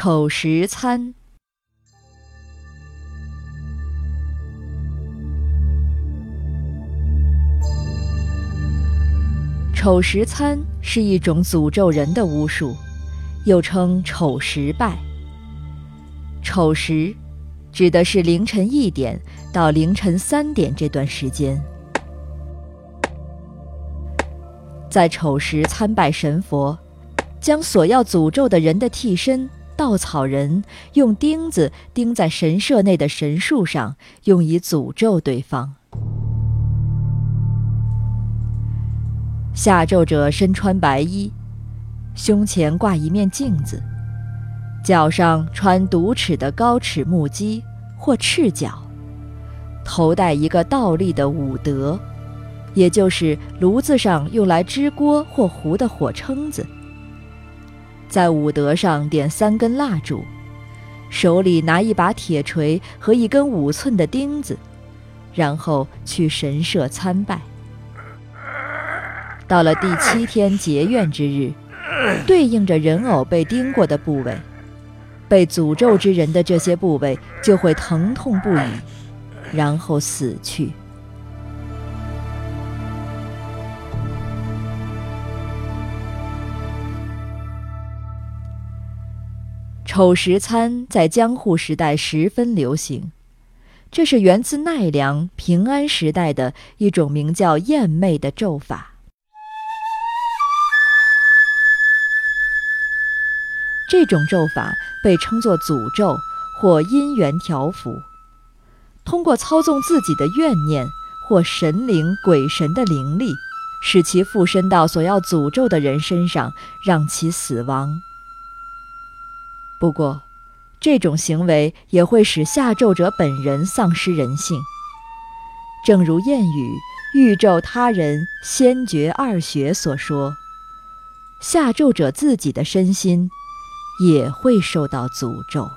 丑时餐。丑时餐是一种诅咒人的巫术，又称丑时拜。丑时指的是凌晨一点到凌晨三点这段时间，在丑时参拜神佛，将所要诅咒的人的替身稻草人用钉子钉在神社内的神树上，用以诅咒对方。下咒者身穿白衣，胸前挂一面镜子，脚上穿独尺的高尺木屐或赤脚，头戴一个倒立的五德，也就是炉子上用来支锅或壶的火撑子，在五德上点三根蜡烛，手里拿一把铁锤和一根五寸的钉子，然后去神社参拜。到了第七天结怨之日，对应着人偶被钉过的部位，被诅咒之人的这些部位就会疼痛不已，然后死去。丑时餐在江户时代十分流行，这是源自奈良平安时代的一种名叫燕魅的咒法。这种咒法被称作诅咒或因缘条符，通过操纵自己的怨念或神灵、鬼神的灵力，使其附身到所要诅咒的人身上，让其死亡。不过，这种行为也会使下咒者本人丧失人性。正如谚语“欲咒他人，先绝二学”所说，下咒者自己的身心。也会受到诅咒。